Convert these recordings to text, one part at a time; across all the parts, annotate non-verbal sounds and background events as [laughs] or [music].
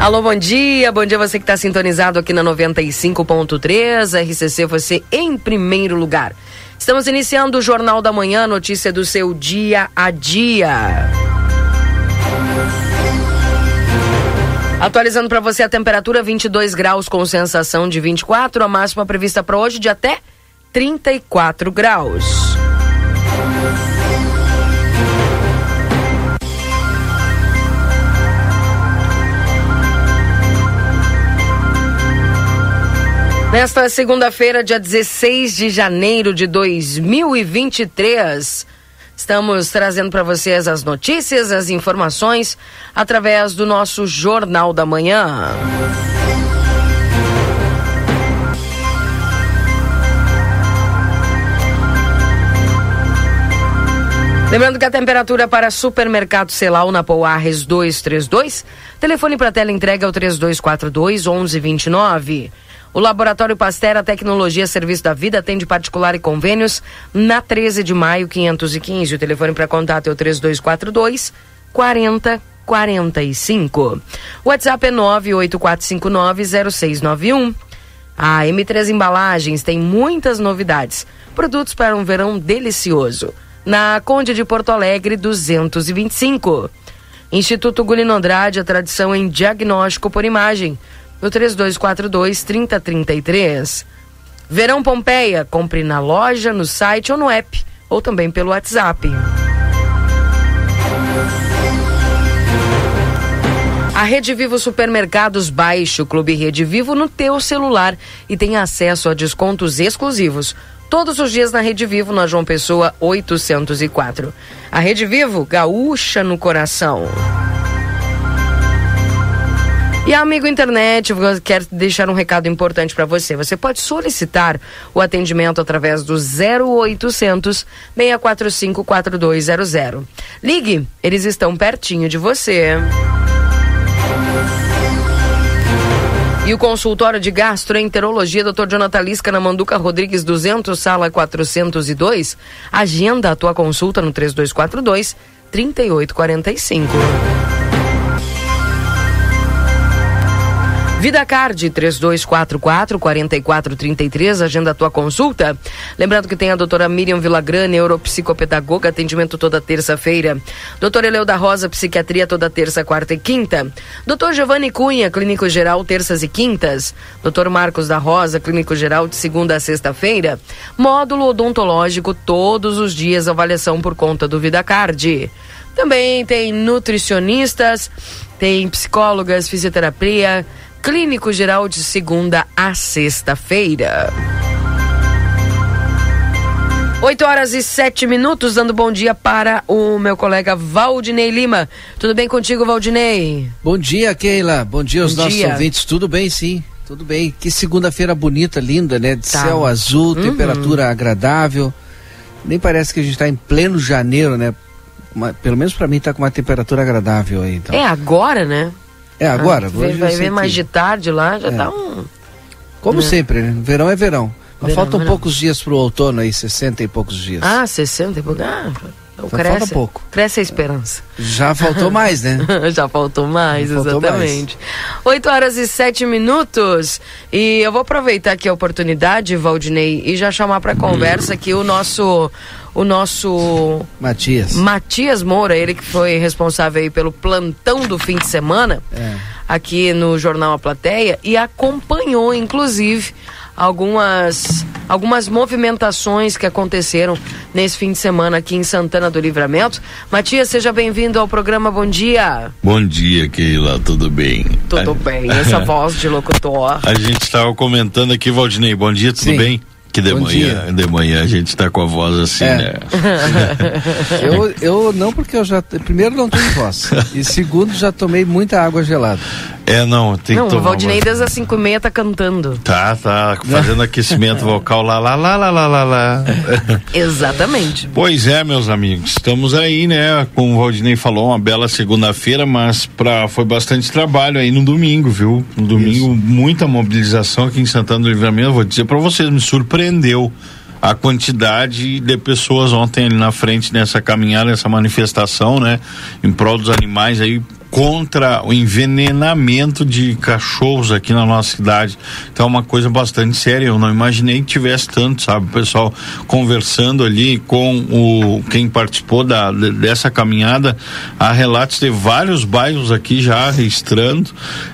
Alô, bom dia. Bom dia você que está sintonizado aqui na 95.3. RCC, você em primeiro lugar. Estamos iniciando o Jornal da Manhã, notícia do seu dia a dia. Atualizando para você a temperatura 22 graus com sensação de 24, a máxima prevista para hoje de até 34 graus. Nesta segunda-feira, dia 16 de janeiro de 2023, estamos trazendo para vocês as notícias, as informações através do nosso Jornal da Manhã. Lembrando que a temperatura para supermercado Celal na Pouarres 232, telefone para tela entrega é o 3242 1129. O Laboratório Pastera Tecnologia Serviço da Vida atende particular e convênios na 13 de maio 515. O telefone para contato é o 3242 4045. O WhatsApp é 984590691. A M3 Embalagens tem muitas novidades. Produtos para um verão delicioso. Na Conde de Porto Alegre 225. Instituto Gulino Andrade, a tradição em diagnóstico por imagem no 3242 3033. Verão Pompeia, compre na loja, no site ou no app, ou também pelo WhatsApp. A Rede Vivo Supermercados baixe o Clube Rede Vivo no teu celular e tenha acesso a descontos exclusivos. Todos os dias na Rede Vivo, na João Pessoa 804. A Rede Vivo, gaúcha no coração. E amigo internet, quero deixar um recado importante para você. Você pode solicitar o atendimento através do 0800 645 4200. Ligue, eles estão pertinho de você. E o consultório de gastroenterologia Dr. Jonathan Lisca na Manduca Rodrigues 200, sala 402. Agenda a tua consulta no 3242 3845. Vida Card 3244 4433, agenda a tua consulta. Lembrando que tem a doutora Miriam Villagrana, neuropsicopedagoga, atendimento toda terça-feira. Doutora Eleu da Rosa, psiquiatria toda terça, quarta e quinta. Doutor Giovanni Cunha, clínico geral, terças e quintas. Doutor Marcos da Rosa, clínico geral, de segunda a sexta-feira. Módulo odontológico todos os dias, avaliação por conta do Vida Card. Também tem nutricionistas, tem psicólogas, fisioterapia, Clínico Geral de segunda a sexta-feira. 8 horas e 7 minutos, dando bom dia para o meu colega Valdinei Lima. Tudo bem contigo, Valdinei? Bom dia, Keila. Bom dia aos bom nossos dia. ouvintes. Tudo bem, sim. Tudo bem. Que segunda-feira bonita, linda, né? De tá. céu azul, uhum. temperatura agradável. Nem parece que a gente está em pleno janeiro, né? Uma, pelo menos para mim está com uma temperatura agradável aí. Então. É agora, né? É agora. Ah, vai, vai ver mais de tarde lá, já é. tá um. Como é. sempre, né? Verão é verão. Mas verão, faltam verão. poucos dias pro outono aí, 60 e poucos dias. Ah, 60 e poucos. Ah, então cresce, falta pouco. Cresce a esperança. Já faltou mais, né? [laughs] Já faltou mais, Já exatamente. Faltou 8 horas e 7 minutos. E eu vou aproveitar aqui a oportunidade, Valdinei, e já chamar para conversa aqui o nosso o nosso Matias. Matias Moura, ele que foi responsável aí pelo plantão do fim de semana é. aqui no Jornal A Plateia e acompanhou, inclusive, algumas algumas movimentações que aconteceram nesse fim de semana aqui em Santana do Livramento. Matias, seja bem-vindo ao programa Bom Dia. Bom dia, Keila, tudo bem? Tudo bem, essa [laughs] voz de locutor. A gente estava comentando aqui, Valdinei, bom dia, tudo Sim. bem? Que de Bom manhã, dia. de manhã a gente tá com a voz assim, é. né? [laughs] eu, eu não, porque eu já. Primeiro, não tenho voz. e segundo, já tomei muita água gelada. É, não, tem não, que tomar. O Valdinei desde as 5 e meia tá cantando. Tá, tá, fazendo aquecimento vocal lá, lá, lá, lá, lá, lá, lá. [laughs] Exatamente. Pois é, meus amigos, estamos aí, né? Como o Valdinei falou, uma bela segunda-feira, mas pra, foi bastante trabalho aí no domingo, viu? No domingo, Isso. muita mobilização aqui em Santana do Livramento. Vou dizer pra vocês, me surpreendeu a quantidade de pessoas ontem ali na frente nessa caminhada, nessa manifestação, né? Em prol dos animais aí, contra o envenenamento de cachorros aqui na nossa cidade. Então é uma coisa bastante séria. Eu não imaginei que tivesse tanto, sabe? O pessoal conversando ali com o quem participou da, dessa caminhada. Há relatos de vários bairros aqui já registrando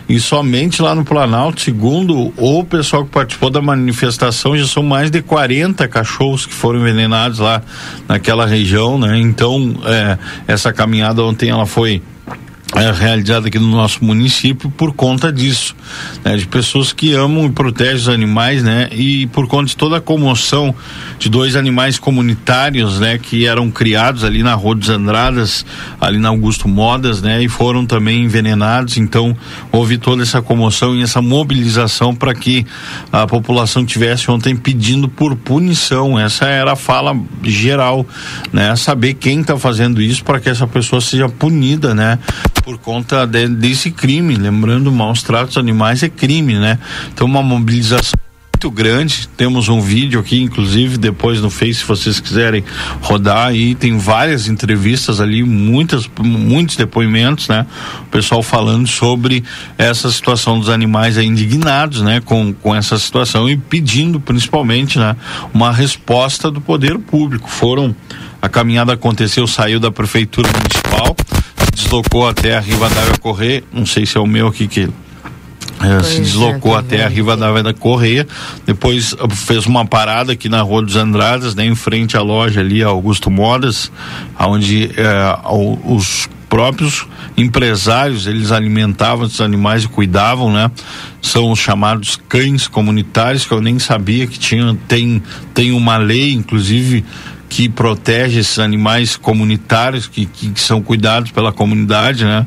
e somente lá no Planalto, segundo o pessoal que participou da manifestação, já são mais de 40 cachorros que foram envenenados lá naquela região, né? Então, é, essa caminhada ontem ela foi é, realizada aqui no nosso município por conta disso, né, de pessoas que amam e protegem os animais, né, e por conta de toda a comoção de dois animais comunitários, né, que eram criados ali na Rua dos Andradas, ali na Augusto Modas, né, e foram também envenenados. Então houve toda essa comoção e essa mobilização para que a população tivesse ontem pedindo por punição. Essa era a fala geral, né, saber quem está fazendo isso para que essa pessoa seja punida, né por conta de, desse crime. Lembrando, maus tratos animais é crime, né? Então, uma mobilização muito grande. Temos um vídeo aqui, inclusive, depois no Face, se vocês quiserem rodar aí, tem várias entrevistas ali, muitas, muitos depoimentos, né? O pessoal falando sobre essa situação dos animais aí, indignados, né? Com, com essa situação e pedindo, principalmente, né? Uma resposta do poder público. Foram, a caminhada aconteceu, saiu da prefeitura municipal, deslocou até a Rivadavia Correia, não sei se é o meu aqui que é, se deslocou é, até a Rivadavia da Correia, depois uh, fez uma parada aqui na Rua dos Andradas, né, em frente à loja ali, Augusto Modas, onde é, os próprios empresários eles alimentavam esses animais e cuidavam, né? São os chamados cães comunitários que eu nem sabia que tinha tem tem uma lei, inclusive que protege esses animais comunitários que, que, que, são cuidados pela comunidade, né?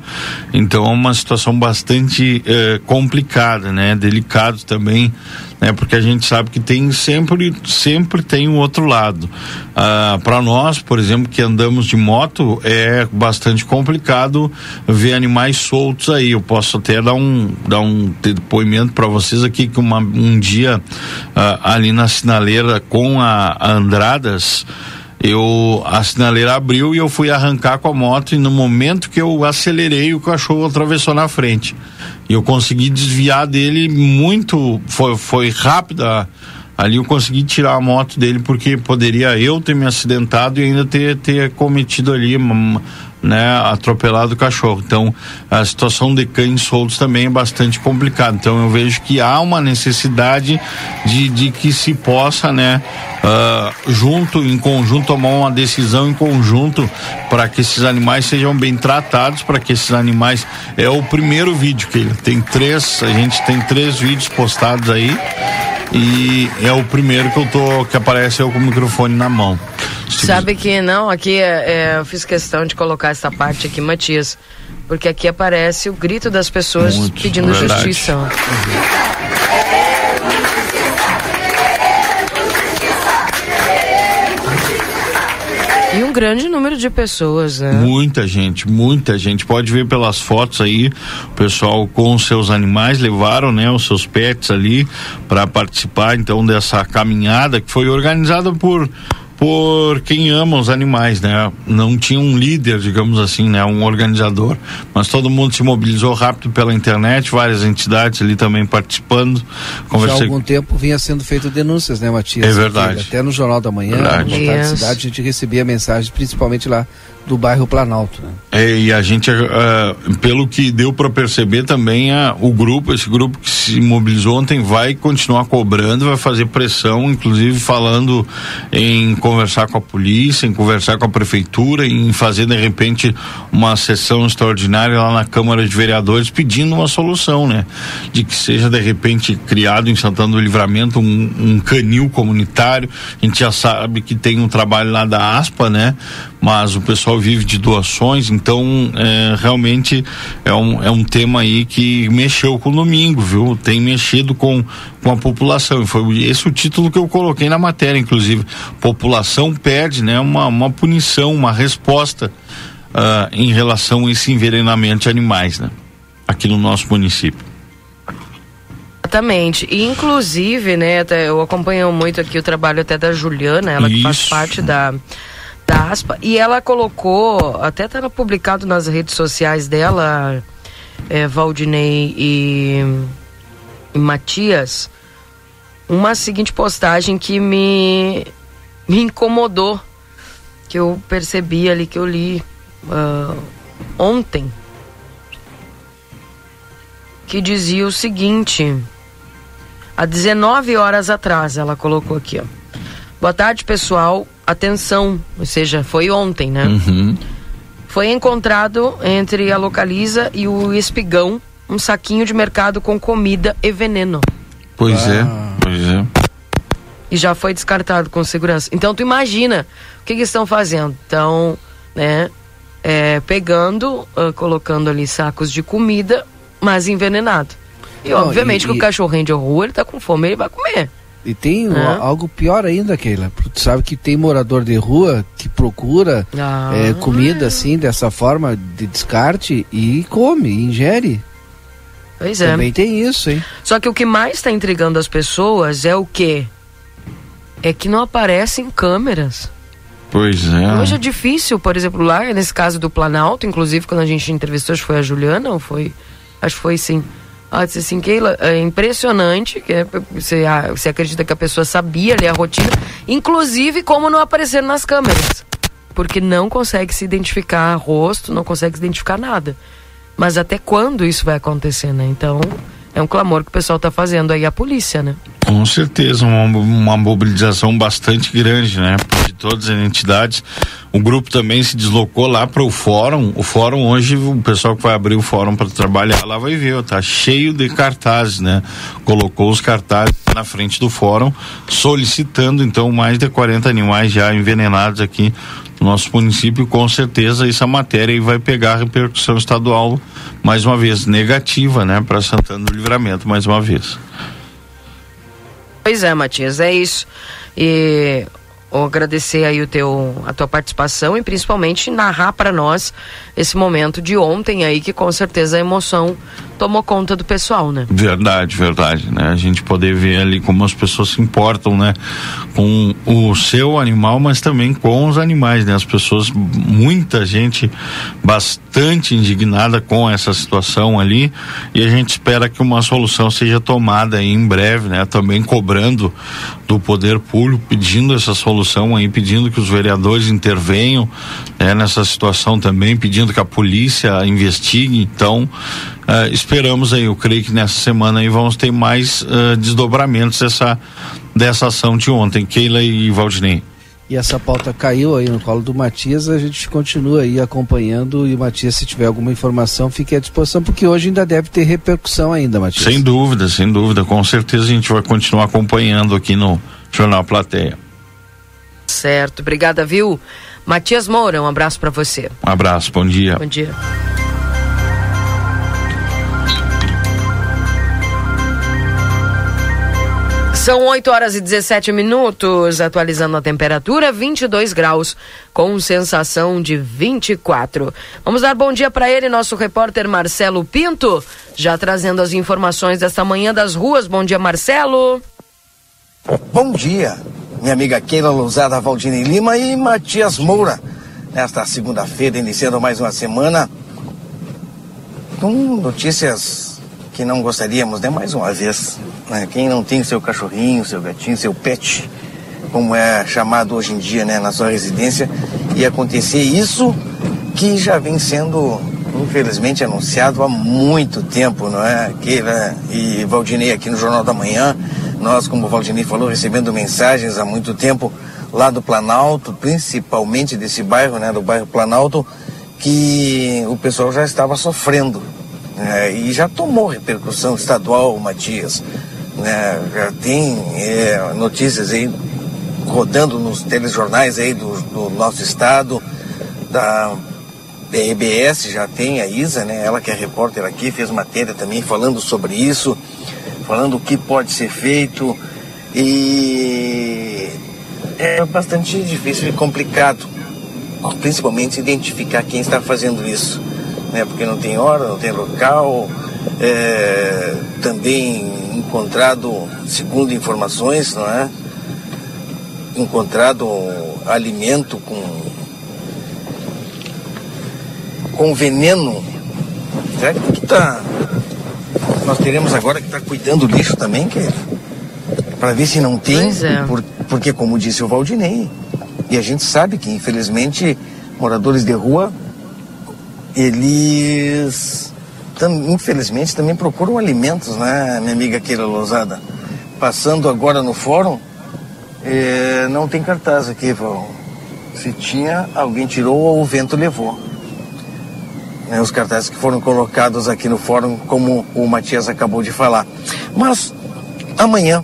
Então é uma situação bastante eh, complicada, né? Delicado também, né? Porque a gente sabe que tem sempre, sempre tem um outro lado. Ah, Para nós, por exemplo, que andamos de moto, é bastante complicado ver animais soltos aí. Eu posso até dar um, dar um depoimento para vocês aqui que uma, um dia ah, ali na sinaleira com a, a Andradas eu a sinaleira abriu e eu fui arrancar com a moto e no momento que eu acelerei o cachorro atravessou na frente. E eu consegui desviar dele muito foi foi rápida ali eu consegui tirar a moto dele porque poderia eu ter me acidentado e ainda ter ter cometido ali né, atropelado o cachorro. Então, a situação de cães soltos também é bastante complicada. Então, eu vejo que há uma necessidade de, de que se possa, né, uh, junto, em conjunto, tomar uma decisão em conjunto para que esses animais sejam bem tratados, para que esses animais. É o primeiro vídeo que ele tem três, a gente tem três vídeos postados aí e é o primeiro que eu tô que aparece eu com o microfone na mão. Sabe que não, aqui é, é, eu fiz questão de colocar essa parte aqui, Matias, porque aqui aparece o grito das pessoas Muito, pedindo verdade. justiça. E grande número de pessoas, né? Muita gente, muita gente. Pode ver pelas fotos aí, o pessoal com seus animais levaram, né, os seus pets ali para participar então dessa caminhada que foi organizada por por quem ama os animais, né? Não tinha um líder, digamos assim, né? Um organizador, mas todo mundo se mobilizou rápido pela internet, várias entidades ali também participando. Conversei... Já há algum tempo vinha sendo feito denúncias, né, Matias? É verdade. Até no Jornal da Manhã, verdade. no yes. Cidade, a gente recebia mensagens, principalmente lá do bairro Planalto. Né? É, e a gente, uh, pelo que deu para perceber também, uh, o grupo, esse grupo que se mobilizou ontem vai continuar cobrando, vai fazer pressão, inclusive falando em conversar com a polícia, em conversar com a prefeitura, em fazer de repente uma sessão extraordinária lá na Câmara de Vereadores pedindo uma solução, né? De que seja de repente criado em Santana do Livramento um, um canil comunitário. A gente já sabe que tem um trabalho lá da ASPA, né? Mas o pessoal vive de doações, então é, realmente é um, é um tema aí que mexeu com o domingo, viu? Tem mexido com, com a população. Foi esse o título que eu coloquei na matéria, inclusive. População pede né, uma, uma punição, uma resposta uh, em relação a esse envenenamento de animais, né? Aqui no nosso município. Exatamente. E inclusive, né, eu acompanho muito aqui o trabalho até da Juliana, ela Isso. que faz parte da, da ASPA, e ela colocou, até estava publicado nas redes sociais dela, é, Valdinei e, e Matias, uma seguinte postagem que me, me incomodou, que eu percebi ali, que eu li uh, ontem, que dizia o seguinte há 19 horas atrás, ela colocou aqui, ó. Boa tarde, pessoal. Atenção, ou seja, foi ontem, né? Uhum. Foi encontrado entre a Localiza e o Espigão um saquinho de mercado com comida e veneno. Pois é, ah. é, pois é. E já foi descartado com segurança. Então tu imagina o que, que estão fazendo? Estão, né, é, pegando, uh, colocando ali sacos de comida, mas envenenado. E Não, obviamente e, que e... o cachorrinho de rua, ele tá com fome, ele vai comer. E tem é. algo pior ainda, Keila. Tu sabe que tem morador de rua que procura ah. é, comida assim, dessa forma, de descarte, e come, e ingere. Pois é. Também tem isso, hein? Só que o que mais está intrigando as pessoas é o quê? É que não aparecem câmeras. Pois é. Hoje é difícil, por exemplo, lá, nesse caso do Planalto, inclusive quando a gente entrevistou, acho que foi a Juliana, ou foi? Acho que foi sim ela disse assim, Keila, é impressionante, que é, você, você acredita que a pessoa sabia ali a rotina, inclusive como não aparecer nas câmeras. Porque não consegue se identificar rosto, não consegue se identificar nada. Mas até quando isso vai acontecer, né? Então, é um clamor que o pessoal está fazendo aí a polícia, né? Com certeza, uma, uma mobilização bastante grande, né? Todas as entidades. O grupo também se deslocou lá para o fórum. O fórum hoje, o pessoal que vai abrir o fórum para trabalhar lá vai ver, tá cheio de cartazes, né? Colocou os cartazes na frente do fórum, solicitando então mais de 40 animais já envenenados aqui nosso município, com certeza essa matéria aí vai pegar a repercussão estadual mais uma vez negativa, né, para Santana do Livramento mais uma vez. Pois é, Matias, é isso. E agradecer aí o teu, a tua participação e principalmente narrar para nós esse momento de ontem aí que com certeza a emoção tomou conta do pessoal, né? Verdade, verdade, né? A gente poder ver ali como as pessoas se importam, né? Com o seu animal, mas também com os animais, né? As pessoas, muita gente bastante indignada com essa situação ali e a gente espera que uma solução seja tomada aí em breve, né? Também cobrando do poder público, pedindo essa solução aí, pedindo que os vereadores intervenham né? nessa situação também, pedindo que a polícia investigue, então Uh, esperamos aí, eu creio que nessa semana aí vamos ter mais uh, desdobramentos dessa, dessa ação de ontem, Keila e Valdinei. E essa pauta caiu aí no colo do Matias, a gente continua aí acompanhando e o Matias, se tiver alguma informação, fique à disposição, porque hoje ainda deve ter repercussão ainda, Matias. Sem dúvida, sem dúvida, com certeza a gente vai continuar acompanhando aqui no Jornal Plateia. Certo, obrigada, viu? Matias Moura, um abraço para você. Um abraço, bom dia. Bom dia. São 8 horas e 17 minutos, atualizando a temperatura, 22 graus, com sensação de 24. Vamos dar bom dia para ele, nosso repórter Marcelo Pinto, já trazendo as informações desta manhã das ruas. Bom dia, Marcelo. Bom dia, minha amiga Keila Lousada, Valdine Lima e Matias Moura. Nesta segunda-feira, iniciando mais uma semana com notícias que não gostaríamos, né? Mais uma vez, né? Quem não tem seu cachorrinho, seu gatinho, seu pet, como é chamado hoje em dia, né? Na sua residência, e acontecer isso que já vem sendo, infelizmente, anunciado há muito tempo, não é? Keila e Valdinei aqui no Jornal da Manhã, nós, como o Valdinei falou, recebendo mensagens há muito tempo lá do Planalto, principalmente desse bairro, né, do bairro Planalto, que o pessoal já estava sofrendo. Né, e já tomou repercussão estadual, Matias. Né, já tem é, notícias aí rodando nos telejornais aí do, do nosso estado, da EBS já tem a Isa, né? Ela que é repórter aqui, fez matéria também falando sobre isso, falando o que pode ser feito e é bastante difícil e complicado, principalmente identificar quem está fazendo isso, né? Porque não tem hora, não tem local, é, também encontrado, segundo informações, não é? encontrado alimento com, com veneno. Será que tu tá. Nós teremos agora que estar tá cuidando do lixo também, querido? Para ver se não tem. É. Por, porque, como disse o Valdinei, e a gente sabe que, infelizmente, moradores de rua, eles, infelizmente, também procuram alimentos, né, minha amiga Keila Lousada? Passando agora no fórum, é, não tem cartaz aqui, Val. Se tinha, alguém tirou ou o vento levou. É, os cartazes que foram colocados aqui no fórum, como o Matias acabou de falar. Mas amanhã,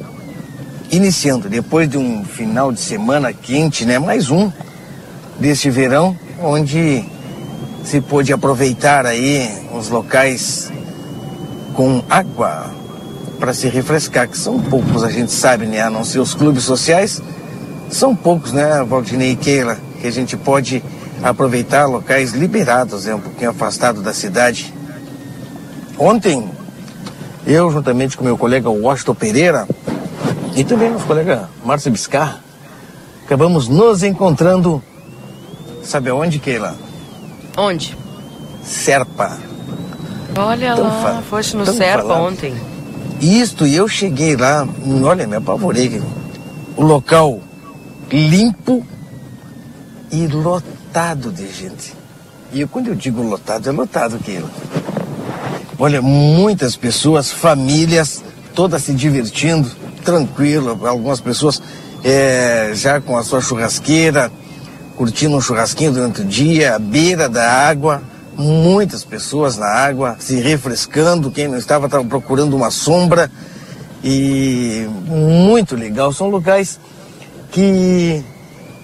iniciando, depois de um final de semana quente, né? Mais um deste verão, onde se pôde aproveitar aí os locais com água para se refrescar, que são poucos, a gente sabe, né? A não ser os clubes sociais, são poucos, né, Valdinei e Keila, que a gente pode aproveitar locais liberados, né, um pouquinho afastado da cidade. Ontem, eu, juntamente com meu colega Washington Pereira, e também nosso colega Márcio Biscar, acabamos nos encontrando, sabe aonde, Keila? Onde? Serpa. Olha tão lá, foste no Serpa falado. ontem. Isto, e eu cheguei lá, olha, me apavorei. O local limpo e lotado de gente. E quando eu digo lotado, é lotado aquilo. Olha, muitas pessoas, famílias, todas se divertindo, tranquilo. Algumas pessoas é, já com a sua churrasqueira, curtindo um churrasquinho durante o dia, à beira da água. Muitas pessoas na água, se refrescando, quem não estava estava procurando uma sombra. E muito legal. São locais que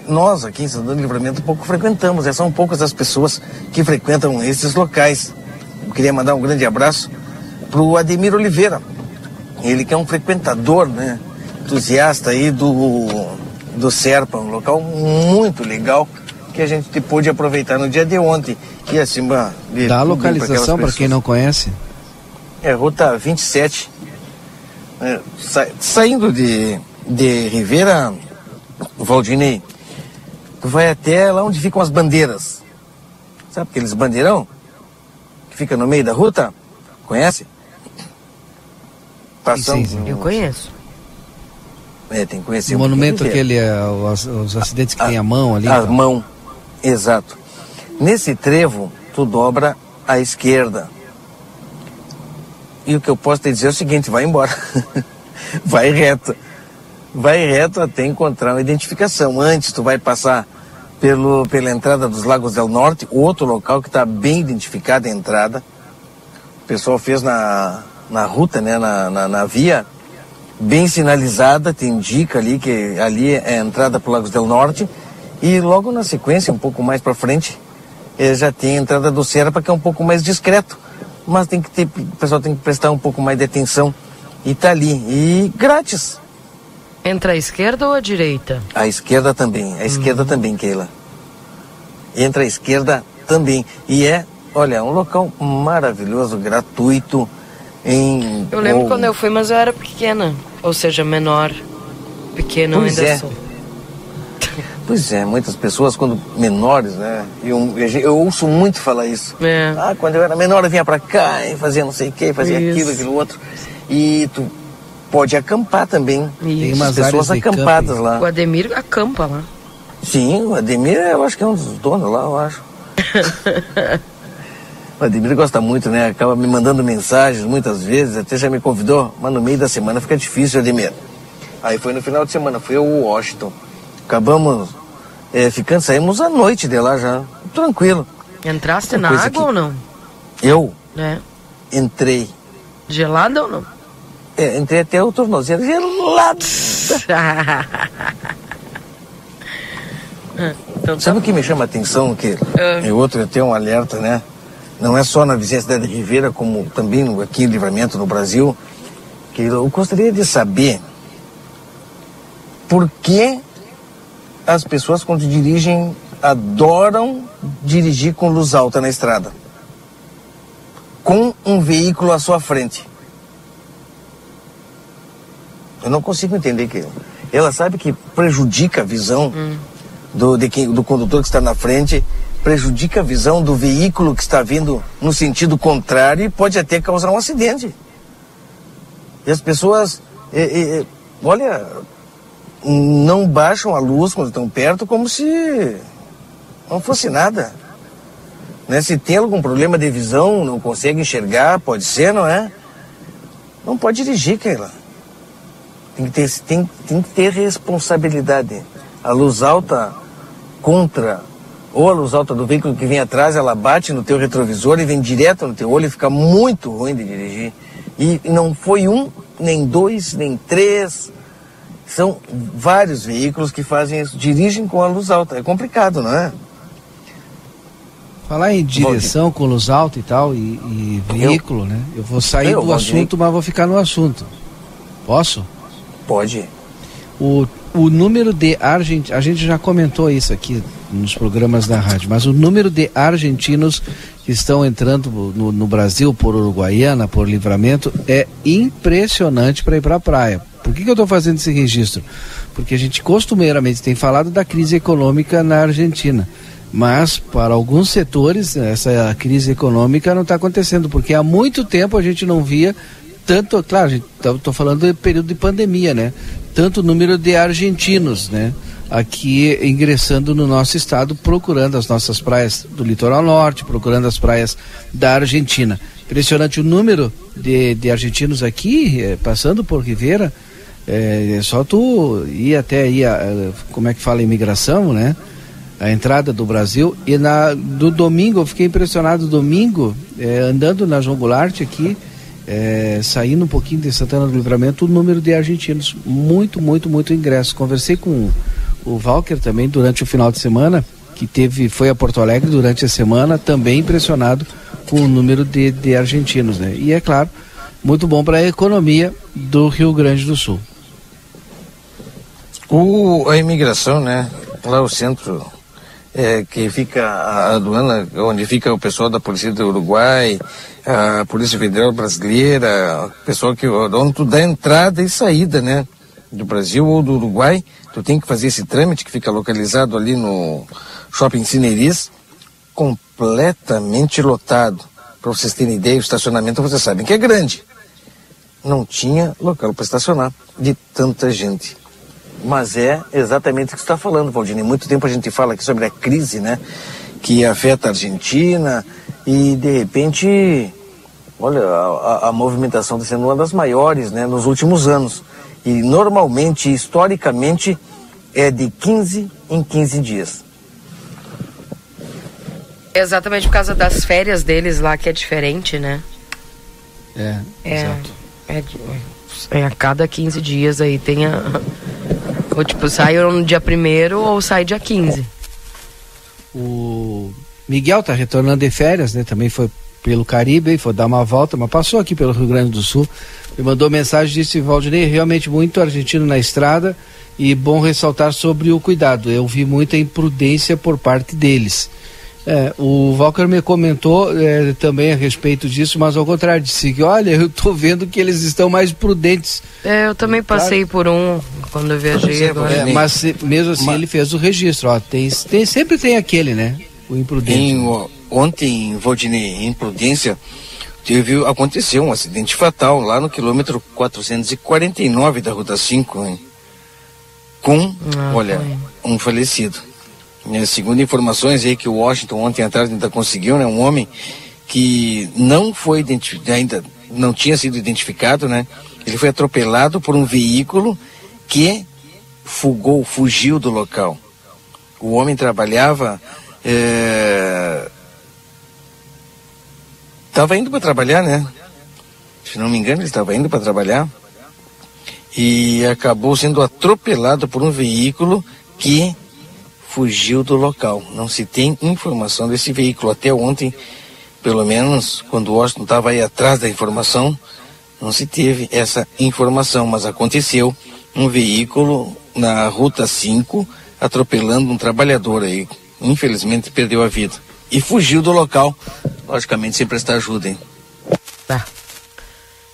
nós aqui em Santana do Livramento pouco frequentamos, é, são poucas as pessoas que frequentam esses locais. Eu queria mandar um grande abraço para o Ademir Oliveira, ele que é um frequentador, né, entusiasta aí do, do Serpa, um local muito legal que a gente pôde aproveitar no dia de ontem. E acima de Dá a localização para quem não conhece. É, Ruta 27. É, sa, saindo de, de Ribeira, Valdinei, tu vai até lá onde ficam as bandeiras. Sabe aqueles bandeirão que fica no meio da ruta? Conhece? Passando. Sim, sim. Eu conheço. É, tem que conhecer. O um monumento aquele, é, os, os, acidentes que a, tem a mão ali. A então. mão, Exato. Nesse trevo, tu dobra à esquerda. E o que eu posso te dizer é o seguinte, vai embora. [laughs] vai reto. Vai reto até encontrar uma identificação. Antes tu vai passar pelo, pela entrada dos Lagos del Norte, outro local que está bem identificado a entrada. O pessoal fez na, na ruta, né, na, na, na via, bem sinalizada, te indica ali que ali é a entrada para Lagos del Norte e logo na sequência, um pouco mais para frente, eh, já tem a entrada do Serpa, que é um pouco mais discreto. Mas tem que ter, o pessoal tem que prestar um pouco mais de atenção. E tá ali. E grátis. Entra à esquerda ou à direita? À esquerda também. À esquerda uhum. também, Keila. Entra à esquerda também. E é, olha, um local maravilhoso, gratuito. Em, eu lembro quando eu fui, mas eu era pequena. Ou seja, menor. Pequena pois ainda é. sou. [laughs] Pois é, muitas pessoas quando menores, né? Eu, eu ouço muito falar isso. É. Ah, quando eu era menor eu vinha para cá e fazia não sei o que, fazia isso. aquilo, aquilo outro. E tu pode acampar também. Isso. Tem umas pessoas acampadas lá. O Ademir acampa lá. Sim, o Ademir eu acho que é um dos donos lá, eu acho. [laughs] o Ademir gosta muito, né? Acaba me mandando mensagens muitas vezes, até já me convidou, mas no meio da semana fica difícil, Ademir. Aí foi no final de semana, foi o Washington acabamos é, ficando, saímos à noite de lá já, tranquilo. Entraste na água que... ou não? Eu? É. Entrei. Gelada ou não? É, entrei até o tornozelo gelado. [laughs] então, Sabe o que me chama a atenção? Que é. e outro tem um alerta, né? Não é só na vizinha de Ribeira, como também aqui em Livramento, no Brasil. Que eu gostaria de saber por que as pessoas, quando dirigem, adoram dirigir com luz alta na estrada com um veículo à sua frente. Eu não consigo entender que ela sabe que prejudica a visão hum. do, de quem, do condutor que está na frente, prejudica a visão do veículo que está vindo no sentido contrário e pode até causar um acidente. E as pessoas, é, é, olha, não baixam a luz quando estão perto como se não fosse nada. Né? Se tem algum problema de visão, não consegue enxergar, pode ser, não é? Não pode dirigir, Keila. Tem que ter, tem, tem que ter responsabilidade. A luz alta contra, ou a luz alta do veículo que vem atrás, ela bate no teu retrovisor e vem direto no teu olho e fica muito ruim de dirigir. E não foi um, nem dois, nem três. São vários veículos que fazem isso, dirigem com a luz alta. É complicado, não é? Falar em direção com luz alta e tal, e, e veículo, eu, né? Eu vou sair eu, do assunto, mas vou ficar no assunto. Posso? Pode. O, o número de argentinos, a gente já comentou isso aqui nos programas da rádio, mas o número de argentinos que estão entrando no, no Brasil por Uruguaiana, por livramento, é impressionante para ir para a praia. Por que, que eu estou fazendo esse registro? Porque a gente costumeiramente tem falado da crise econômica na Argentina mas para alguns setores essa crise econômica não está acontecendo porque há muito tempo a gente não via tanto, claro, estou tá, falando do período de pandemia, né? Tanto número de argentinos, né? Aqui ingressando no nosso estado, procurando as nossas praias do litoral norte, procurando as praias da Argentina. Impressionante o número de, de argentinos aqui, eh, passando por Ribeira. É, é só tu ir até aí, a, como é que fala, imigração, né? a entrada do Brasil. E na, do domingo, eu fiquei impressionado, domingo, andando na João Goulart aqui, é, saindo um pouquinho de Santana do Livramento, o número de argentinos, muito, muito, muito ingressos. Conversei com o Walker também durante o final de semana, que teve, foi a Porto Alegre durante a semana, também impressionado com o número de, de argentinos, né? E é claro, muito bom para a economia do Rio Grande do Sul. O, a imigração, né? Lá o centro é, que fica a aduana, onde fica o pessoal da Polícia do Uruguai, a Polícia Federal Brasileira, o pessoal que onde tu dá entrada e saída, né? Do Brasil ou do Uruguai, tu tem que fazer esse trâmite que fica localizado ali no Shopping Cineris, completamente lotado. Para vocês terem ideia, o estacionamento vocês sabem que é grande. Não tinha local para estacionar de tanta gente. Mas é exatamente o que você está falando, Valdini. Muito tempo a gente fala aqui sobre a crise, né? Que afeta a Argentina e de repente, olha, a, a movimentação está sendo uma das maiores, né? Nos últimos anos. E normalmente, historicamente, é de 15 em 15 dias. Exatamente por causa das férias deles lá que é diferente, né? É, é exato. É, é, a cada 15 dias aí tem a, [laughs] ou tipo, sai no dia primeiro ou sai dia 15. O Miguel tá retornando de férias, né? Também foi pelo Caribe, foi dar uma volta, mas passou aqui pelo Rio Grande do Sul. Me mandou mensagem, disse, Valdinei, realmente muito argentino na estrada e bom ressaltar sobre o cuidado. Eu vi muita imprudência por parte deles. É, o Walker me comentou é, também a respeito disso, mas ao contrário, disse que olha, eu estou vendo que eles estão mais prudentes. É, eu também passei claro. por um quando eu viajei agora. É, mas mesmo assim mas... ele fez o registro, ó, tem, tem, sempre tem aquele, né? O imprudente. Em, ontem, Valdinei, imprudência, teve, aconteceu um acidente fatal lá no quilômetro 449 da Ruta 5, hein? com, ah, olha, foi. um falecido. É, segundo informações aí que o Washington ontem à tarde ainda conseguiu, né? Um homem que não foi identificado, ainda não tinha sido identificado, né? Ele foi atropelado por um veículo que fugou, fugiu do local. O homem trabalhava. Estava indo para trabalhar, né? Se não me engano, ele estava indo para trabalhar e acabou sendo atropelado por um veículo que fugiu do local. Não se tem informação desse veículo. Até ontem, pelo menos, quando o Washington estava aí atrás da informação, não se teve essa informação, mas aconteceu um veículo na Ruta 5 atropelando um trabalhador aí. Infelizmente perdeu a vida. E fugiu do local, logicamente sem prestar ajuda, hein? Tá.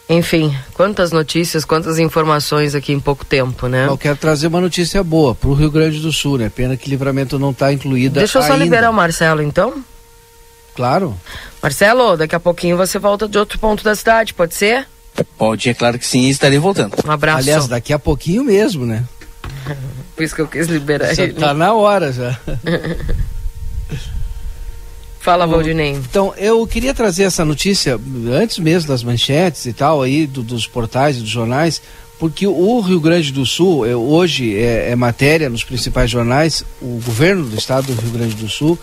Enfim, quantas notícias, quantas informações aqui em pouco tempo, né? Eu quero trazer uma notícia boa para o Rio Grande do Sul, né? Pena que livramento não está incluída Deixa eu só ainda. liberar o Marcelo, então. Claro. Marcelo, daqui a pouquinho você volta de outro ponto da cidade, pode ser? Pode, é claro que sim, estarei voltando. Um abraço. Aliás, daqui a pouquinho mesmo, né? [laughs] Por isso que eu quis liberar já ele. Tá na hora já. [laughs] Fala, Valdinei. Então, eu queria trazer essa notícia antes mesmo das manchetes e tal, aí, do, dos portais e dos jornais, porque o Rio Grande do Sul, é, hoje é, é, matéria nos principais jornais, o governo do estado do Rio Grande do Sul,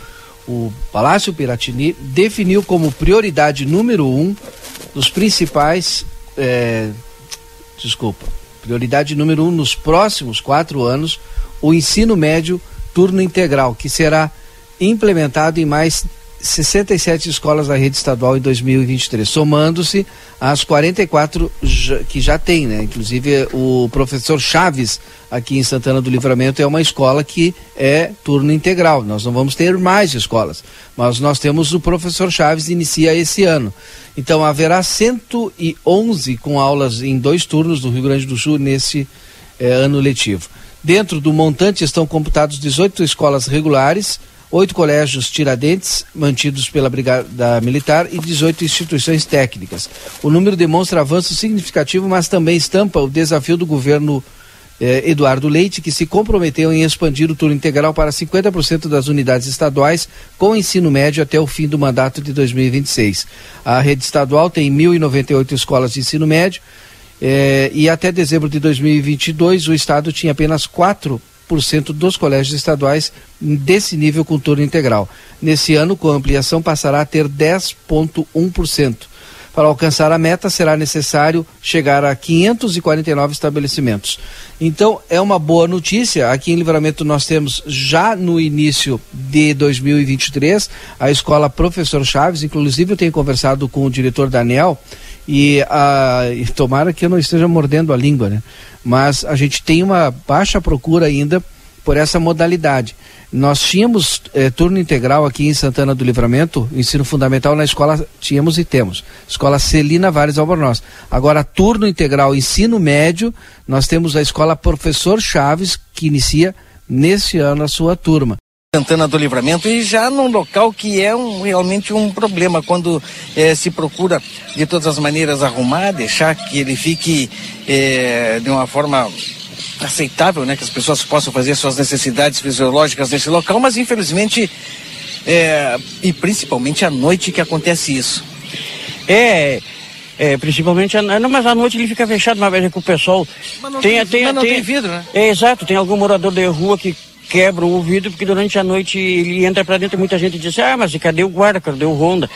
o Palácio Piratini, definiu como prioridade número um dos principais. É, desculpa, prioridade número um nos próximos quatro anos, o ensino médio turno integral, que será implementado em mais 67 escolas da rede estadual em 2023, somando-se às 44 que já tem, né? Inclusive o professor Chaves aqui em Santana do Livramento é uma escola que é turno integral. Nós não vamos ter mais escolas, mas nós temos o professor Chaves inicia esse ano. Então haverá 111 com aulas em dois turnos do Rio Grande do Sul nesse eh, ano letivo. Dentro do montante estão computados 18 escolas regulares oito colégios Tiradentes, mantidos pela Brigada Militar, e 18 instituições técnicas. O número demonstra avanço significativo, mas também estampa o desafio do governo eh, Eduardo Leite, que se comprometeu em expandir o turno integral para 50% das unidades estaduais com ensino médio até o fim do mandato de 2026. A rede estadual tem 1.098 escolas de ensino médio. Eh, e até dezembro de 2022 o estado tinha apenas quatro dos colégios estaduais desse nível com turno integral. Nesse ano, com ampliação, passará a ter 10,1%. Para alcançar a meta, será necessário chegar a 549 estabelecimentos. Então, é uma boa notícia. Aqui em Livramento, nós temos já no início de 2023 a escola Professor Chaves. Inclusive, eu tenho conversado com o diretor Daniel e, e tomara que eu não esteja mordendo a língua, né? Mas a gente tem uma baixa procura ainda por essa modalidade. Nós tínhamos eh, turno integral aqui em Santana do Livramento, ensino fundamental na escola, tínhamos e temos, escola Celina Vares Albornoz. Agora, turno integral ensino médio, nós temos a escola Professor Chaves, que inicia nesse ano a sua turma. Santana do Livramento e já num local que é um, realmente um problema quando eh, se procura de todas as maneiras arrumar, deixar que ele fique eh, de uma forma aceitável, né, que as pessoas possam fazer suas necessidades fisiológicas nesse local, mas infelizmente eh, e principalmente à noite que acontece isso. É, é, principalmente, não, mas à noite ele fica fechado, uma vez que o pessoal mas não tem, tem, tem, mas não tem, tem vidro, né? É, exato, tem algum morador de rua que quebram o vidro, porque durante a noite ele entra para dentro e muita gente diz, ah, mas cadê o guarda, cadê o Honda?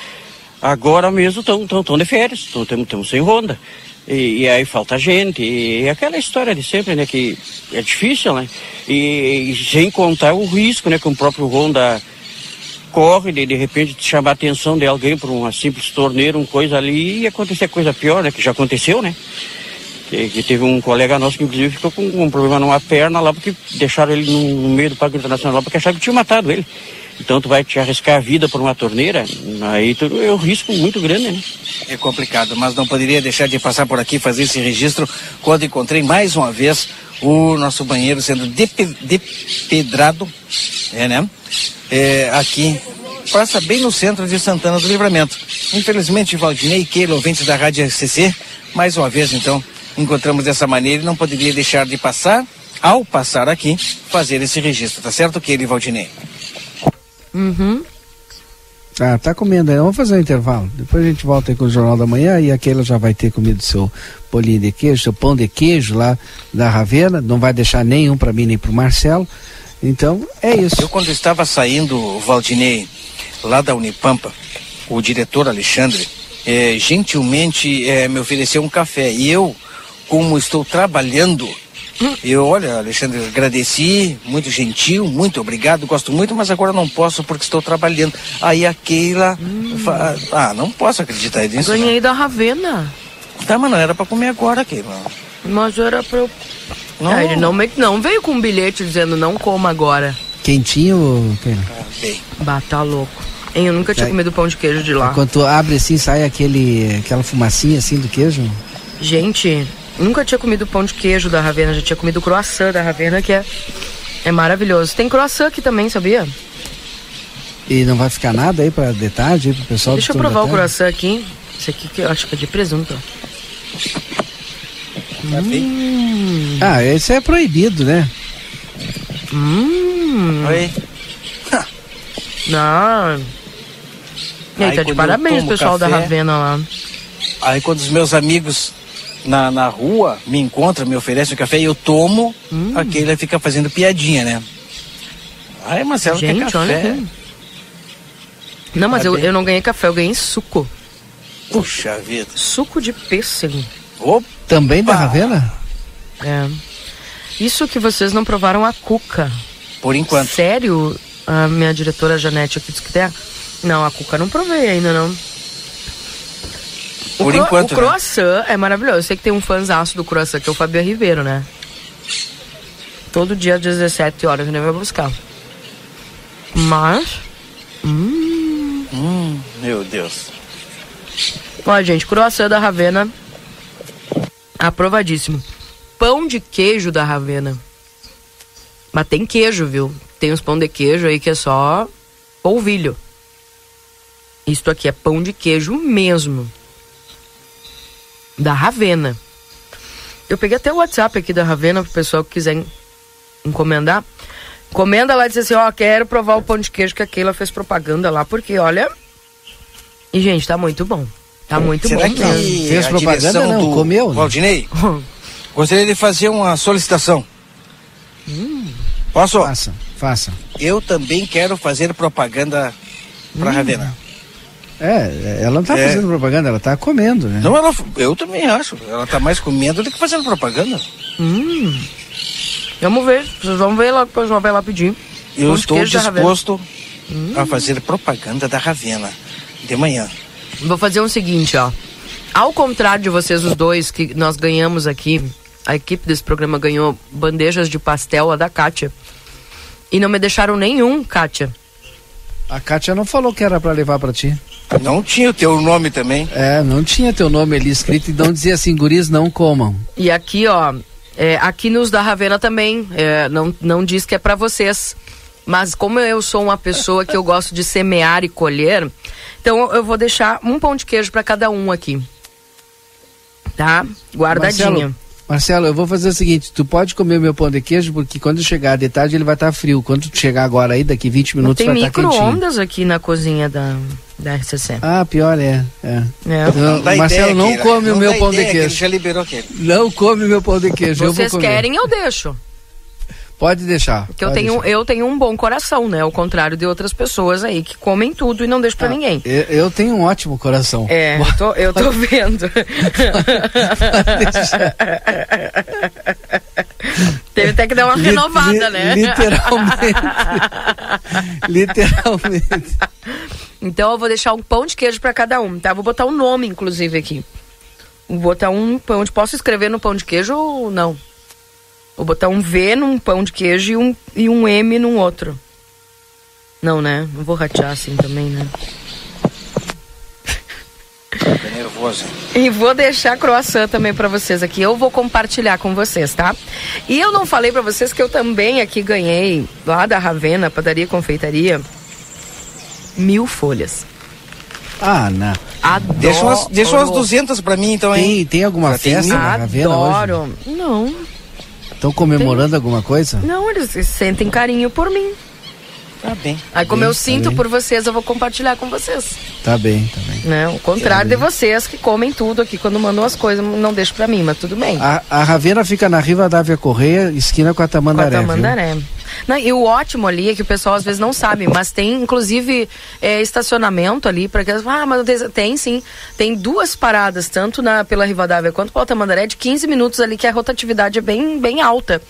Agora mesmo estão de férias, estamos sem Honda. E, e, aí falta gente, e, aquela história de sempre, né, que é difícil, né? E, e sem contar o risco, né, que o próprio Honda corre de, de repente chamar a atenção de alguém por uma simples torneira, uma coisa ali, e acontecer coisa pior, né, que já aconteceu, né? Que, que, teve um colega nosso que inclusive ficou com um problema numa perna lá porque deixaram ele no, meio do Parque Internacional porque achavam que tinha matado ele. Então tu vai te arriscar a vida por uma torneira, aí tu, é um risco muito grande, né? É complicado, mas não poderia deixar de passar por aqui fazer esse registro quando encontrei mais uma vez o nosso banheiro sendo depedrado, é, né? É, aqui passa bem no centro de Santana do Livramento. Infelizmente, Valdinei e Keila, ouvintes da Rádio SCC, mais uma vez então encontramos dessa maneira e não poderia deixar de passar, ao passar aqui, fazer esse registro, tá certo, Keila e Valdinei? Uhum. Ah, tá comendo aí. Vamos fazer um intervalo. Depois a gente volta aí com o Jornal da Manhã e aquela já vai ter comido seu bolinho de queijo, seu pão de queijo lá da Ravena. Não vai deixar nenhum para mim nem pro Marcelo. Então, é isso. Eu quando estava saindo, Valdinei, lá da Unipampa, o diretor Alexandre, é, gentilmente é, me ofereceu um café. E eu, como estou trabalhando eu, olha, Alexandre, agradeci, muito gentil, muito obrigado, gosto muito, mas agora não posso porque estou trabalhando. Aí a Keila. Hum. Fa... Ah, não posso acreditar nisso. Ganhei não. da Ravena. Tá, mas não era pra comer agora, Keila. Mas era pra eu. Não. Ah, ele não, não veio com um bilhete dizendo não coma agora. Quentinho, Keila? Ah, bem. Bah, tá louco. Eu nunca tinha é. comido pão de queijo de lá. Quando tu abre assim, sai aquele, aquela fumacinha assim do queijo? Gente, Nunca tinha comido pão de queijo da Ravena, já tinha comido croissant da Ravena, que é, é maravilhoso. Tem croissant aqui também, sabia? E não vai ficar nada aí para detalhe, pro pessoal Deixa eu provar o croissant aqui. Esse aqui que eu acho que é de presunto. Hum. Ah, esse é proibido, né? Hum. Oi. Não. E aí, aí tá de parabéns, pessoal café, da Ravena lá. Aí quando os meus amigos na, na rua me encontra, me oferece o café e eu tomo, hum. aquele fica fazendo piadinha, né? Ai, Marcelo, Gente, quer café. Olha não, mas eu, eu não ganhei café, eu ganhei suco. Puxa vida. Suco de pêssego. Opa. Também da Ravena? É. Isso que vocês não provaram a cuca. Por enquanto. Sério? A minha diretora Janete aqui disse que tem. Não, a cuca não provei ainda não. Por o enquanto. O né? croissant é maravilhoso. Eu sei que tem um fãzaço do croissant, que é o Fabio Ribeiro, né? Todo dia às 17 horas ele vai buscar. Mas. Hum. Hum, meu Deus. Olha, gente, croissant da Ravena. Aprovadíssimo. Pão de queijo da Ravena. Mas tem queijo, viu? Tem uns pão de queijo aí que é só polvilho. Isto aqui é pão de queijo mesmo da Ravena. Eu peguei até o WhatsApp aqui da Ravena pro pessoal que quiser encomendar. Encomenda lá e diz assim, ó, quero provar o pão de queijo que a Keila fez propaganda lá, porque olha. E, gente, tá muito bom. Tá muito Será bom. Que mesmo. Fez propaganda não, do... comeu. Né? Valdinei, [laughs] gostaria de fazer uma solicitação. Hum. Posso? Faça, faça. Eu também quero fazer propaganda pra hum. Ravena. É, ela não tá é. fazendo propaganda, ela tá comendo, né? Não, ela, eu também acho. Ela tá mais comendo do que fazendo propaganda. Hum. Vamos ver, vocês vão ver lá, depois ver lá pedir. Eu estou disposto hum. a fazer propaganda da Ravena de manhã. Vou fazer o seguinte, ó. Ao contrário de vocês os dois, que nós ganhamos aqui, a equipe desse programa ganhou bandejas de pastel, a da Kátia. E não me deixaram nenhum, Kátia. A Kátia não falou que era para levar para ti. Não tinha o teu nome também. É, não tinha teu nome ali escrito e não dizia assim, guris não comam. E aqui, ó, é, aqui nos da Ravena também, é, não, não diz que é para vocês. Mas como eu sou uma pessoa que eu gosto de semear e colher, então eu vou deixar um pão de queijo para cada um aqui. Tá? Guardadinho. Marcelo, Marcelo, eu vou fazer o seguinte, tu pode comer o meu pão de queijo, porque quando chegar de tarde ele vai estar tá frio. Quando tu chegar agora aí, daqui 20 minutos vai estar tá quentinho. Tem micro-ondas aqui na cozinha da, da RCC. Ah, pior é. é. é. Não, Marcelo, não come não o meu pão de queijo. já liberou aquele. Não come o meu pão de queijo. Vocês querem, eu deixo. Pode deixar. Porque pode eu tenho, deixar. eu tenho um bom coração, né? Ao contrário de outras pessoas aí que comem tudo e não deixam pra ah, ninguém. Eu, eu, tenho um ótimo coração. É, eu tô, eu tô [laughs] vendo. [laughs] Teve até que dar uma li, renovada, li, né? Literalmente. [laughs] literalmente. Então eu vou deixar um pão de queijo para cada um, tá? Vou botar um nome, inclusive, aqui. Vou botar um pão de. Posso escrever no pão de queijo ou não? Vou botar um V num pão de queijo e um, e um M num outro. Não, né? Não vou ratear assim também, né? Fica nervoso. E vou deixar croissant também para vocês aqui. Eu vou compartilhar com vocês, tá? E eu não falei para vocês que eu também aqui ganhei lá da Ravena, padaria e confeitaria, mil folhas. Ah, não. Adoro. Deixa umas, deixa umas 200 para mim, então, hein? Tem, tem alguma Já festa tem na Ravena Adoro. hoje? Não. Estão comemorando Tem... alguma coisa? Não, eles sentem carinho por mim. Tá bem. Aí como bem, eu sinto tá por vocês, eu vou compartilhar com vocês. Tá bem, tá bem. Né? O contrário tá de vocês que comem tudo aqui quando mandam as coisas, não deixo pra mim, mas tudo bem. A, a Ravena fica na Riva da Avia Correia, esquina com a Tamandaré. Com a Tamandaré. Não, e o ótimo ali é que o pessoal às vezes não sabe, mas tem inclusive é, estacionamento ali para que ah, mas tem sim, tem duas paradas tanto na pela Rivadavia quanto pela Tamandaré de 15 minutos ali que a rotatividade é bem bem alta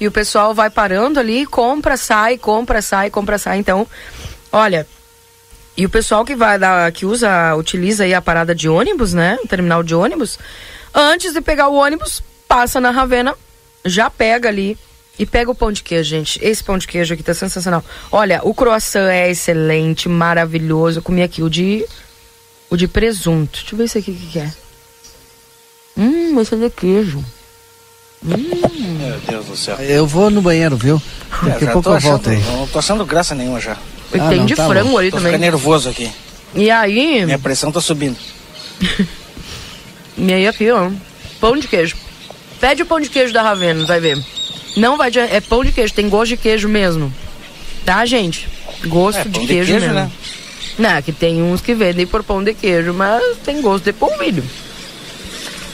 e o pessoal vai parando ali, compra, sai, compra, sai, compra, sai. Então, olha, e o pessoal que vai dar, que usa, utiliza aí a parada de ônibus, né? O terminal de ônibus, antes de pegar o ônibus, passa na Ravena, já pega ali e pega o pão de queijo, gente. Esse pão de queijo aqui tá sensacional. Olha, o croissant é excelente, maravilhoso. Eu comi aqui o de o de presunto. Deixa eu ver esse aqui que, que é. Hum, esse é de queijo. Hum. Meu Deus do céu. Eu vou no banheiro, viu? É, Daqui a pouco eu volto aí. Não tô achando graça nenhuma já. E ah, tem não, de tá frango bom. ali tô também. Tô nervoso aqui. E aí? Minha pressão tá subindo. e aí aqui, ó. Pão de queijo. Pede o pão de queijo da Ravena, vai ver. Não vai de... É pão de queijo, tem gosto de queijo mesmo. Tá, gente? Gosto é, de, queijo de, queijo mesmo. Né? Não, que tem uns que vendem por pão de queijo, mas tem gosto de polvilho.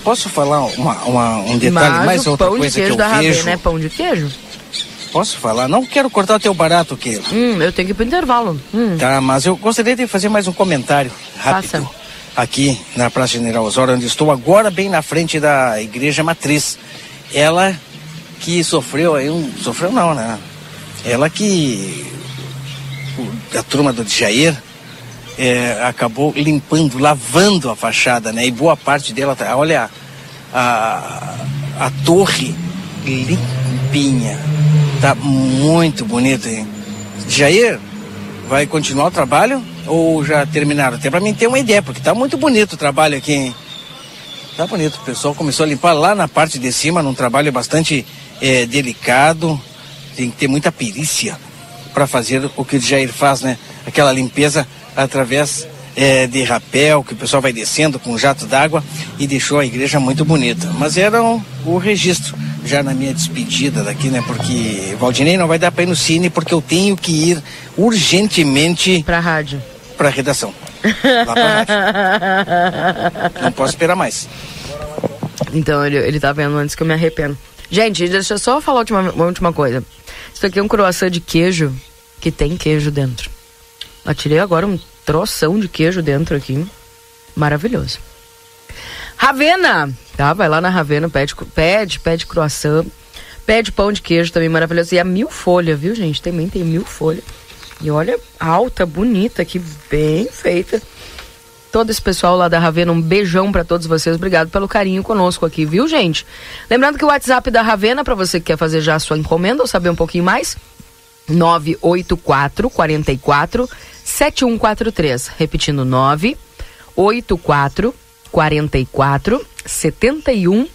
Posso falar uma, uma, um detalhe Mas mais outra coisa que eu da vejo? Ravena é pão de queijo? Posso falar? Não quero cortar o teu barato, Keila. Hum, eu tenho que ir pro intervalo. Hum. Tá, mas eu gostaria de fazer mais um comentário rápido. Passa. Aqui na Praça General Osório, onde estou agora, bem na frente da Igreja Matriz. Ela que sofreu aí um. Sofreu não, né? Ela que. A turma do Jair é, acabou limpando, lavando a fachada, né? E boa parte dela tá. Olha a, a torre limpinha. Tá muito bonito, hein? Jair, vai continuar o trabalho ou já terminaram? Até para mim ter uma ideia, porque tá muito bonito o trabalho aqui, hein? Tá bonito. O pessoal começou a limpar lá na parte de cima, num trabalho bastante é, delicado. Tem que ter muita perícia para fazer o que o Jair faz, né? Aquela limpeza através é, de rapel, que o pessoal vai descendo com um jato d'água e deixou a igreja muito bonita. Mas era um, o registro, já na minha despedida daqui, né? Porque Valdinei não vai dar para ir no cine porque eu tenho que ir urgentemente para a rádio, para a redação. Lá pra rádio. Não posso esperar mais. Então ele, ele tá vendo antes que eu me arrependo. Gente, deixa eu só falar última, uma última coisa. Isso aqui é um croissant de queijo que tem queijo dentro. Eu tirei agora um troção de queijo dentro aqui. Maravilhoso. Ravena, tá? Vai lá na Ravena, pede, pede, pede croissant, pede pão de queijo também maravilhoso. E a mil folha, viu, gente? Também tem mil folha. E olha, alta, bonita aqui, bem feita. Todo esse pessoal lá da Ravena, um beijão para todos vocês. Obrigado pelo carinho conosco aqui, viu, gente? Lembrando que o WhatsApp da Ravena, para você que quer fazer já a sua encomenda ou saber um pouquinho mais, 984 44 7143. Repetindo, 984 44 71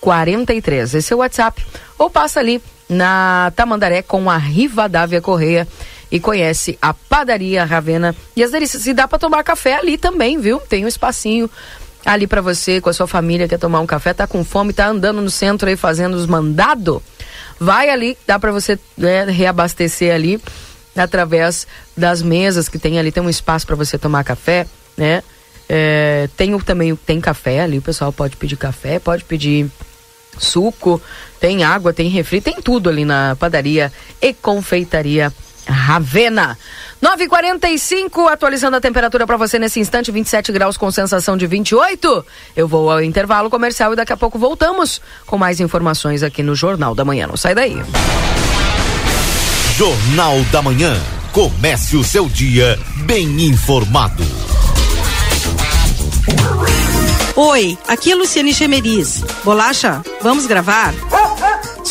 43. Esse é o WhatsApp. Ou passa ali na Tamandaré com a Rivadavia Correia e conhece a padaria Ravena e as delícias. E dá para tomar café ali também, viu? Tem um espacinho ali para você com a sua família quer tomar um café, tá com fome, tá andando no centro aí fazendo os mandados. Vai ali, dá para você né, reabastecer ali através das mesas que tem ali, tem um espaço para você tomar café, né? É, tem também tem café ali, o pessoal pode pedir café, pode pedir suco, tem água, tem refri, tem tudo ali na padaria e confeitaria Ravena. 9:45 atualizando a temperatura para você nesse instante, 27 graus com sensação de 28. Eu vou ao intervalo comercial e daqui a pouco voltamos com mais informações aqui no Jornal da Manhã. Não sai daí. Jornal da Manhã. Comece o seu dia bem informado. Oi, aqui é Luciane Chemeris. Bolacha, vamos gravar?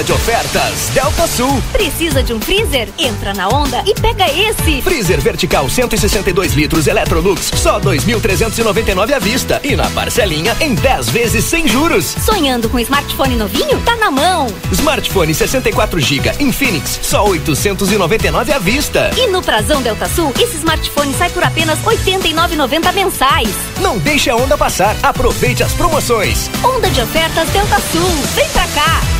Onda de ofertas Delta Sul. Precisa de um freezer? Entra na onda e pega esse. Freezer vertical 162 litros Electrolux, só 2.399 à vista e na parcelinha em 10 vezes sem juros. Sonhando com smartphone novinho? Tá na mão. Smartphone 64 GB Infinix, só 899 à vista. E no Prazão Delta Sul, esse smartphone sai por apenas 89,90 mensais. Não deixe a onda passar. Aproveite as promoções. Onda de ofertas Delta Sul. Vem pra cá.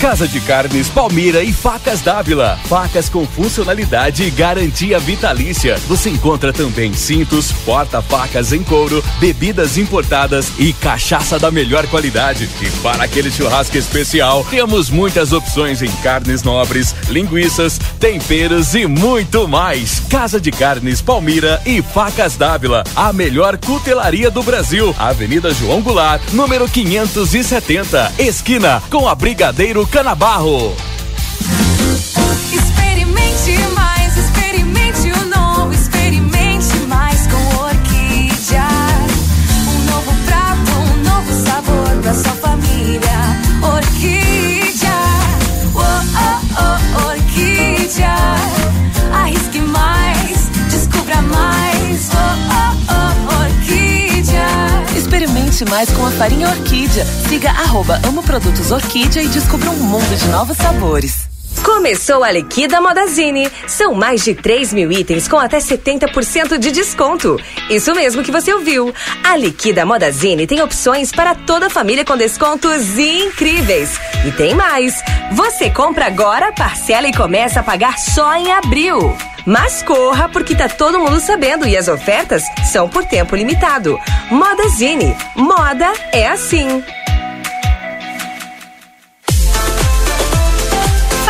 Casa de Carnes Palmira e Facas Dávila. Facas com funcionalidade e garantia vitalícia. Você encontra também cintos, porta-facas em couro, bebidas importadas e cachaça da melhor qualidade. E para aquele churrasco especial, temos muitas opções em carnes nobres, linguiças, temperos e muito mais. Casa de Carnes Palmira e Facas Dávila. A melhor cutelaria do Brasil. Avenida João Goulart, número 570. Esquina com a Brigadeiro Canabarro. Experimente mais, experimente o novo, experimente mais com Orquídea. Um novo prato, um novo sabor pra sua família. Orquídea, oh, oh, oh, Orquídea. Arrisque mais, descubra mais, oh, oh. Mais com a farinha Orquídea. Siga arroba Amo Produtos Orquídea e descubra um mundo de novos sabores. Começou a Liquida Modazine. São mais de 3 mil itens com até 70% de desconto. Isso mesmo que você ouviu. A Liquida Modazine tem opções para toda a família com descontos incríveis. E tem mais. Você compra agora, parcela e começa a pagar só em abril. Mas corra porque tá todo mundo sabendo e as ofertas são por tempo limitado. Modazine. Moda é assim.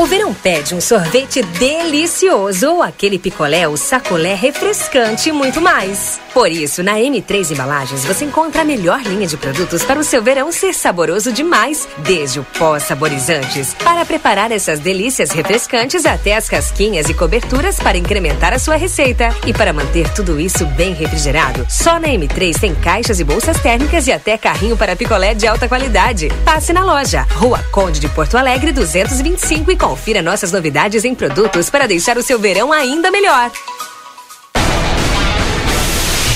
O verão pede um sorvete delicioso ou aquele picolé ou sacolé refrescante e muito mais. Por isso, na M3 Embalagens você encontra a melhor linha de produtos para o seu verão ser saboroso demais, desde o pó saborizantes, para preparar essas delícias refrescantes até as casquinhas e coberturas para incrementar a sua receita. E para manter tudo isso bem refrigerado, só na M3 tem caixas e bolsas térmicas e até carrinho para picolé de alta qualidade. Passe na loja, Rua Conde de Porto Alegre 225 e confira nossas novidades em produtos para deixar o seu verão ainda melhor.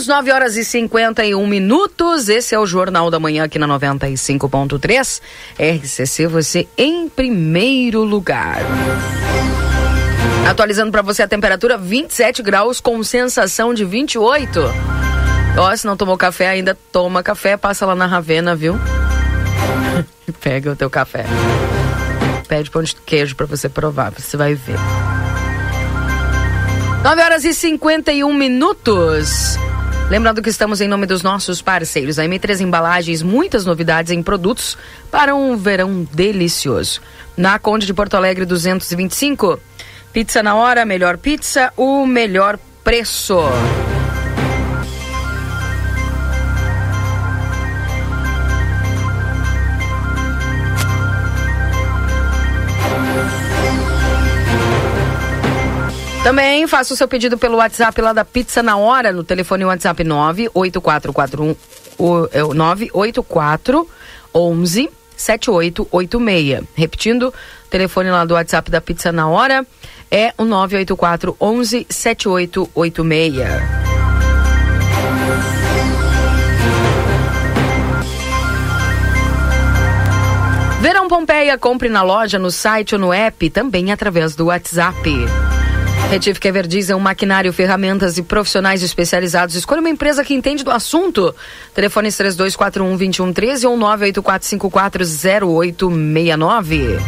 Voltamos 9 horas e 51 minutos. Esse é o Jornal da Manhã aqui na 95.3. RCC, você em primeiro lugar. Atualizando para você a temperatura 27 graus com sensação de 28. Ó, se não tomou café ainda, toma café, passa lá na Ravena, viu? [laughs] Pega o teu café. Pede pão de queijo para você provar, você vai ver. 9 horas e 51 minutos. Lembrando que estamos em nome dos nossos parceiros. A M3 Embalagens, muitas novidades em produtos para um verão delicioso. Na Conde de Porto Alegre 225. Pizza na hora, melhor pizza, o melhor preço. Também faça o seu pedido pelo WhatsApp lá da Pizza na Hora, no telefone WhatsApp 98441 o, é, 984 11 7886. Repetindo, telefone lá do WhatsApp da Pizza na Hora é o 984 11 7886. Verão Pompeia, compre na loja, no site ou no app, também através do WhatsApp. Retífica Everdiesel, um maquinário, ferramentas e profissionais especializados. Escolha uma empresa que entende do assunto. Telefones 3241-2113 ou 984540869.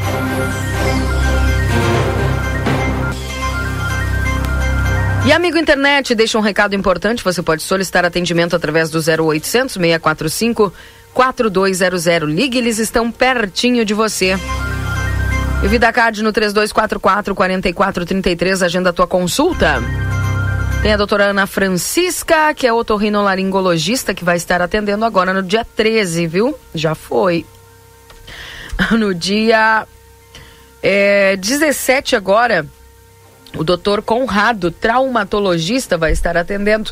E amigo internet, deixa um recado importante. Você pode solicitar atendimento através do 0800 645 4200. Ligue, eles estão pertinho de você. E VidaCard no 3244 4433, agenda a tua consulta. Tem a doutora Ana Francisca, que é otorrinolaringologista, que vai estar atendendo agora no dia 13, viu? Já foi. [laughs] No dia é, 17 agora, o doutor Conrado, traumatologista, vai estar atendendo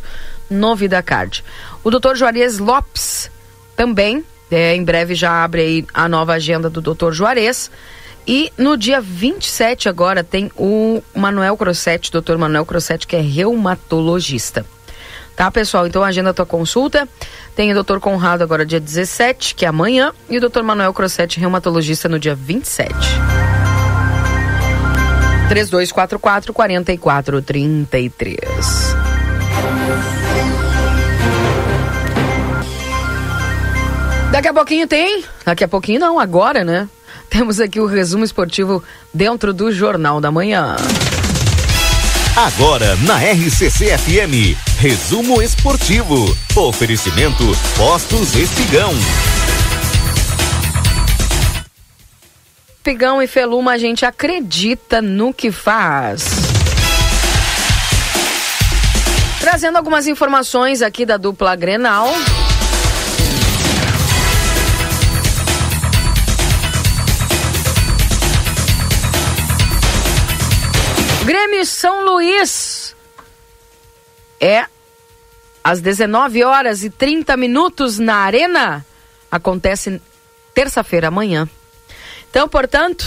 no VidaCard. O doutor Juarez Lopes também, é, em breve já abre aí a nova agenda do doutor Juarez. E no dia 27 agora tem o Manuel Crossetti, doutor Manuel Crossetti, que é reumatologista. Tá, pessoal? Então agenda a tua consulta. Tem o doutor Conrado agora dia 17, que é amanhã, e o doutor Manuel Crossetti, reumatologista, no dia 27. 3244 4433. Daqui a pouquinho tem. Daqui a pouquinho não, agora, né? Temos aqui o resumo esportivo dentro do Jornal da Manhã. Agora na RCC FM, resumo esportivo. Oferecimento Postos Espigão. Espigão e Feluma, a gente acredita no que faz. Trazendo algumas informações aqui da dupla Grenal. Grêmio São Luís. É às 19 horas e 30 minutos na Arena. Acontece terça-feira amanhã. Então, portanto,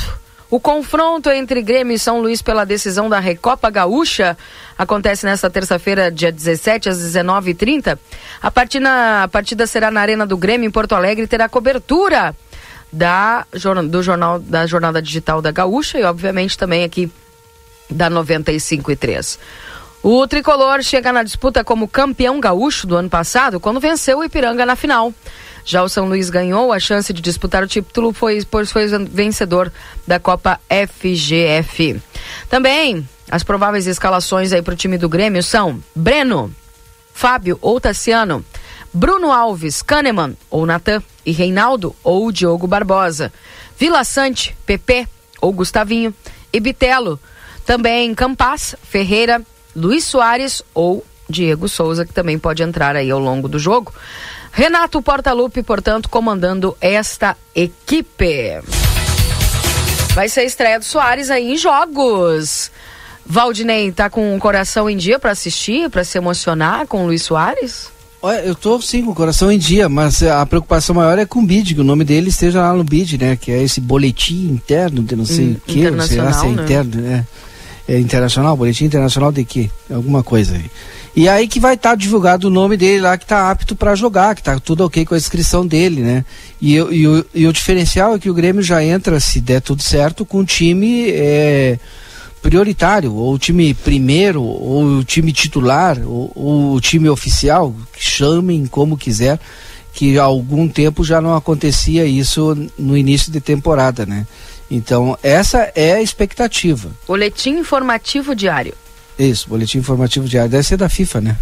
o confronto entre Grêmio e São Luís pela decisão da Recopa Gaúcha acontece nesta terça-feira, dia 17, às 19h30. A partida, a partida será na Arena do Grêmio, em Porto Alegre, e terá cobertura da, do jornal, da Jornada Digital da Gaúcha e, obviamente, também aqui da 95 e 3. O tricolor chega na disputa como campeão gaúcho do ano passado, quando venceu o Ipiranga na final. Já o São Luís ganhou a chance de disputar o título, pois, foi vencedor da Copa FGF. Também as prováveis escalações aí para o time do Grêmio são Breno, Fábio ou Tassiano, Bruno Alves, Kahneman ou Natan e Reinaldo ou Diogo Barbosa, Vila Sante, Pepe ou Gustavinho e Bitelo, também Campas, Ferreira, Luiz Soares ou Diego Souza, que também pode entrar aí ao longo do jogo. Renato Portaluppi, portanto, comandando esta equipe. Vai ser a estreia do Soares aí em jogos. Valdinei, tá com o coração em dia para assistir, para se emocionar com o Luiz Soares? Olha, eu tô sim com o coração em dia, mas a preocupação maior é com o BID, que o nome dele esteja lá no BID, né? Que é esse boletim interno de não sei hum, o que, não sei lá se é né? interno, né? É internacional? Boletim internacional de quê? Alguma coisa aí. E aí que vai estar tá divulgado o nome dele lá que está apto para jogar, que está tudo ok com a inscrição dele, né? E, e, o, e, o diferencial é que o Grêmio já entra, se der tudo certo, com um time é, prioritário, ou o time primeiro, ou o time titular, ou, ou o time oficial, chamem como quiser, que há algum tempo já não acontecia isso no início de temporada, né? Então, essa é a expectativa. Boletim informativo diário. Isso, boletim informativo diário. Deve ser da FIFA, né?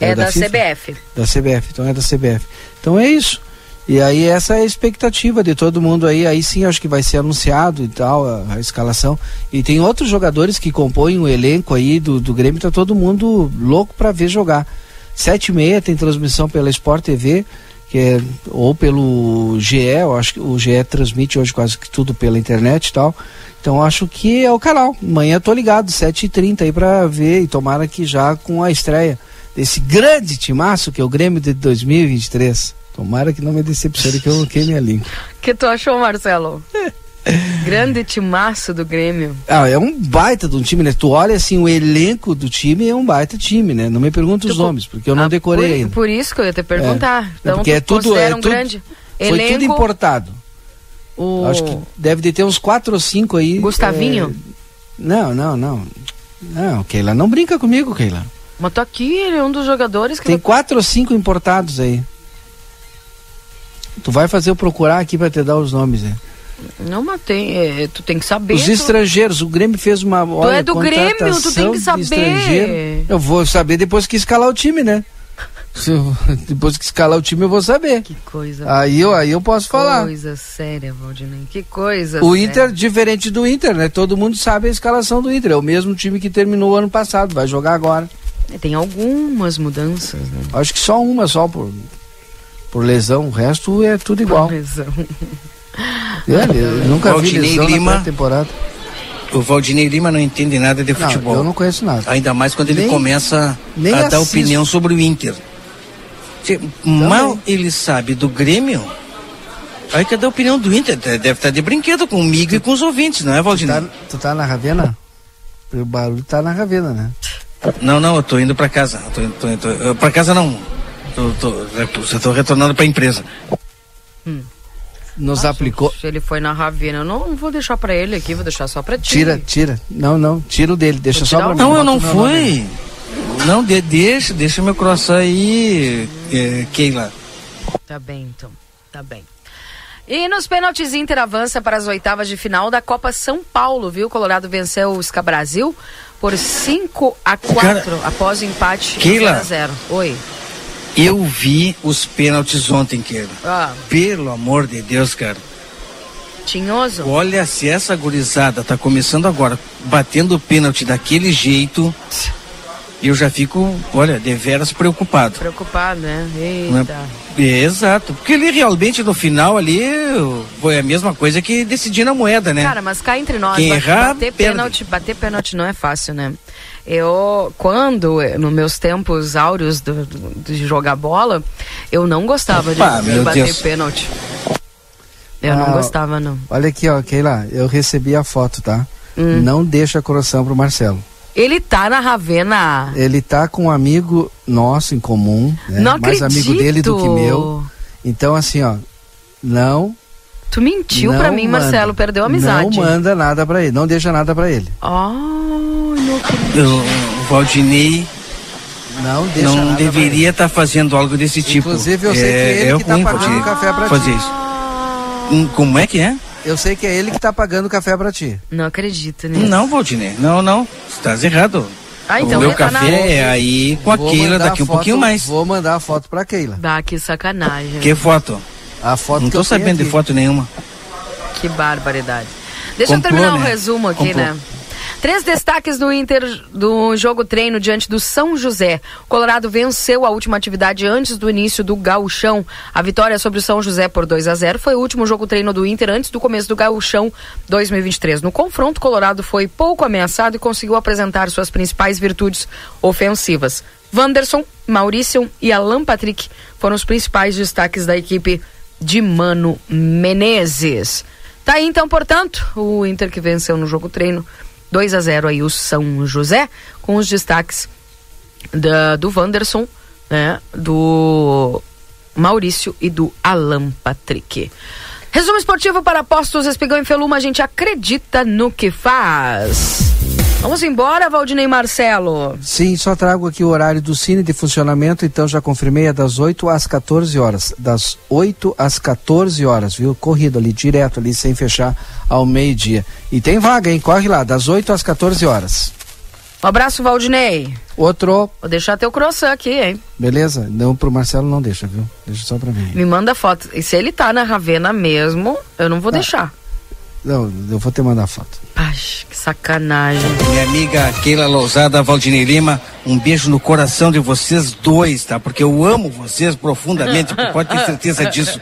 É, é da, da CBF. Da CBF, então é da CBF. Então é isso. E aí essa é a expectativa de todo mundo aí, aí sim acho que vai ser anunciado e tal, a, a escalação. E tem outros jogadores que compõem o elenco aí do, do Grêmio, tá todo mundo louco para ver jogar. Sete e meia tem transmissão pela Sport TV, que é, ou pelo GE, eu acho que o GE transmite hoje quase que tudo pela internet e tal. Então acho que é o canal. Amanhã tô ligado, 7h30 aí pra ver e tomara que já com a estreia desse grande timaço que é o Grêmio de 2023. Tomara que não me decepcione que eu queime a língua. O [laughs] que tu achou, Marcelo? [laughs] Grande timaço do Grêmio. Ah, é um baita de um time, né? Tu olha assim, o elenco do time é um baita time, né? Não me pergunta os nomes, porque eu não ah, decorei por, ainda. Por isso que eu ia te perguntar. É. Então, porque é tudo, é um tudo, grande foi elenco. tudo importado. O... Acho que deve de ter uns quatro ou cinco aí. Gustavinho? É... Não, não, não. Não, Keila, não brinca comigo, Keila. Mas tô aqui, ele é um dos jogadores que. Tem quatro ou cinco importados aí. Tu vai fazer eu procurar aqui para te dar os nomes, né? Não, mas tem, é, tu tem que saber. Os tu... estrangeiros, o Grêmio fez uma. Tu é do Grêmio, tu tem que saber. Eu vou saber depois que escalar o time, né? [laughs] depois que escalar o time eu vou saber. Que coisa. Aí eu, aí eu posso falar. Que coisa séria, Valdinei. Que coisa. O séria. Inter, diferente do Inter, né? Todo mundo sabe a escalação do Inter. É o mesmo time que terminou o ano passado, vai jogar agora. É, tem algumas mudanças, né? Acho que só uma, só por, por lesão. O resto é tudo igual. Por lesão. [laughs] É, eu nunca Valdinei vi lesão Lima, na temporada. O Valdinei Lima não entende nada de futebol. Não, eu não conheço nada. Ainda mais quando ele nem, começa nem a dar opinião sobre o Inter. Mal ele sabe do Grêmio. Aí quer dar opinião do Inter? Deve estar de brinquedo comigo tu, e com os ouvintes, não é, Valdinei? Tu tá, tu tá na Ravena? O barulho tá na Ravena, né? Não, não, eu tô indo para casa. Tô, tô, tô, pra casa não. Tô, tô, eu tô retornando pra empresa. Hum nos aplicou. Se ele foi na Ravena, eu não vou deixar para ele aqui, vou deixar só para ti. Tira, tira. Não, não, tira o dele, deixa só pra mim. Não, eu não fui. Não, de, deixa, deixa meu croissant aí, é, Keila. Tá bem, então. Tá bem. E nos pênaltis, Inter avança para as oitavas de final da Copa São Paulo, viu? Colorado venceu o Sca Brasil por 5 a 4 Cara, após o empate Keila, 0 a 0. Oi. Eu vi os pênaltis ontem, Keila. Ah. Pelo amor de Deus, cara. Tinhoso? Olha, se essa gurizada tá começando agora, batendo o pênalti daquele jeito, eu já fico, olha, deveras preocupado. Preocupado, né? Eita. É, exato. Porque ele realmente no final ali foi a mesma coisa que decidir na moeda, né? Cara, mas cá entre nós, Quem errar, bater pênalti, bater pênalti não é fácil, né? Eu, quando, nos meus tempos áureos do, do, de jogar bola, eu não gostava Opa, de, de bater Deus. pênalti. Eu ah, não gostava, não. Olha aqui, ó, Keila, eu recebi a foto, tá? Hum. Não deixa coração pro Marcelo. Ele tá na Ravena. Ele tá com um amigo nosso em comum, né? Não Mais acredito. amigo dele do que meu. Então, assim, ó, não Tu mentiu não pra mim, manda, Marcelo, perdeu a amizade. Não manda nada pra ele, não deixa nada pra ele. Oh, não O Valdinei não, deixa não deveria estar tá fazendo algo desse tipo. Inclusive, eu sei é, que ele é que tá pagando o café pra fazer ti. Isso. Hum, como é que é? Eu sei que é ele que tá pagando o café pra ti. Não acredito nisso. Não, Valdinei, não, não. Estás errado. Ah, então o meu café na... é aí com a Keila daqui um pouquinho mais. Vou mandar a foto pra Keila. Dá que sacanagem. Que foto? A foto Não tô sabendo de foto nenhuma. Que barbaridade. Deixa Complô, eu terminar o né? um resumo aqui, Complô. né? Três destaques do Inter do jogo treino diante do São José. O Colorado venceu a última atividade antes do início do Gauchão. A vitória sobre o São José por 2 a 0 foi o último jogo treino do Inter antes do começo do Gauchão 2023. No confronto, o Colorado foi pouco ameaçado e conseguiu apresentar suas principais virtudes ofensivas. Wanderson, Maurício e Alan Patrick foram os principais destaques da equipe de Mano Menezes. Tá aí então, portanto, o Inter que venceu no jogo treino 2 a 0 aí o São José, com os destaques da, do Wanderson, né, do Maurício e do Alan Patrick. Resumo esportivo para Postos Espigão e Feluma, a gente acredita no que faz. Vamos embora, Valdinei Marcelo. Sim, só trago aqui o horário do Cine de funcionamento, então já confirmei, é das 8 às 14 horas. Das 8 às 14 horas, viu? Corrido ali, direto ali, sem fechar ao meio-dia. E tem vaga, hein? Corre lá, das 8 às 14 horas. Um abraço, Valdinei. Outro. Vou deixar teu croissant aqui, hein? Beleza? Não, pro Marcelo não deixa, viu? Deixa só pra mim. Me manda foto. E se ele tá na Ravena mesmo, eu não vou tá. deixar. Não, eu vou te mandar foto. Ai, que sacanagem. Minha amiga Keila Lousada, Valdinei Lima, um beijo no coração de vocês dois, tá? Porque eu amo vocês profundamente, pode ter certeza disso,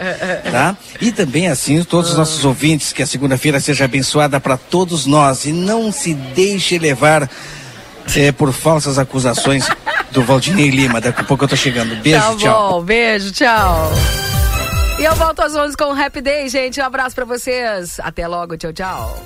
tá? E também assim, todos os nossos ouvintes, que a segunda-feira seja abençoada para todos nós e não se deixe levar é, por falsas acusações do Valdinei Lima. Daqui a pouco eu tô chegando. Beijo, tá tchau. Bom, beijo, tchau. E eu volto às 11 com o Happy Day, gente. Um abraço para vocês. Até logo. Tchau, tchau.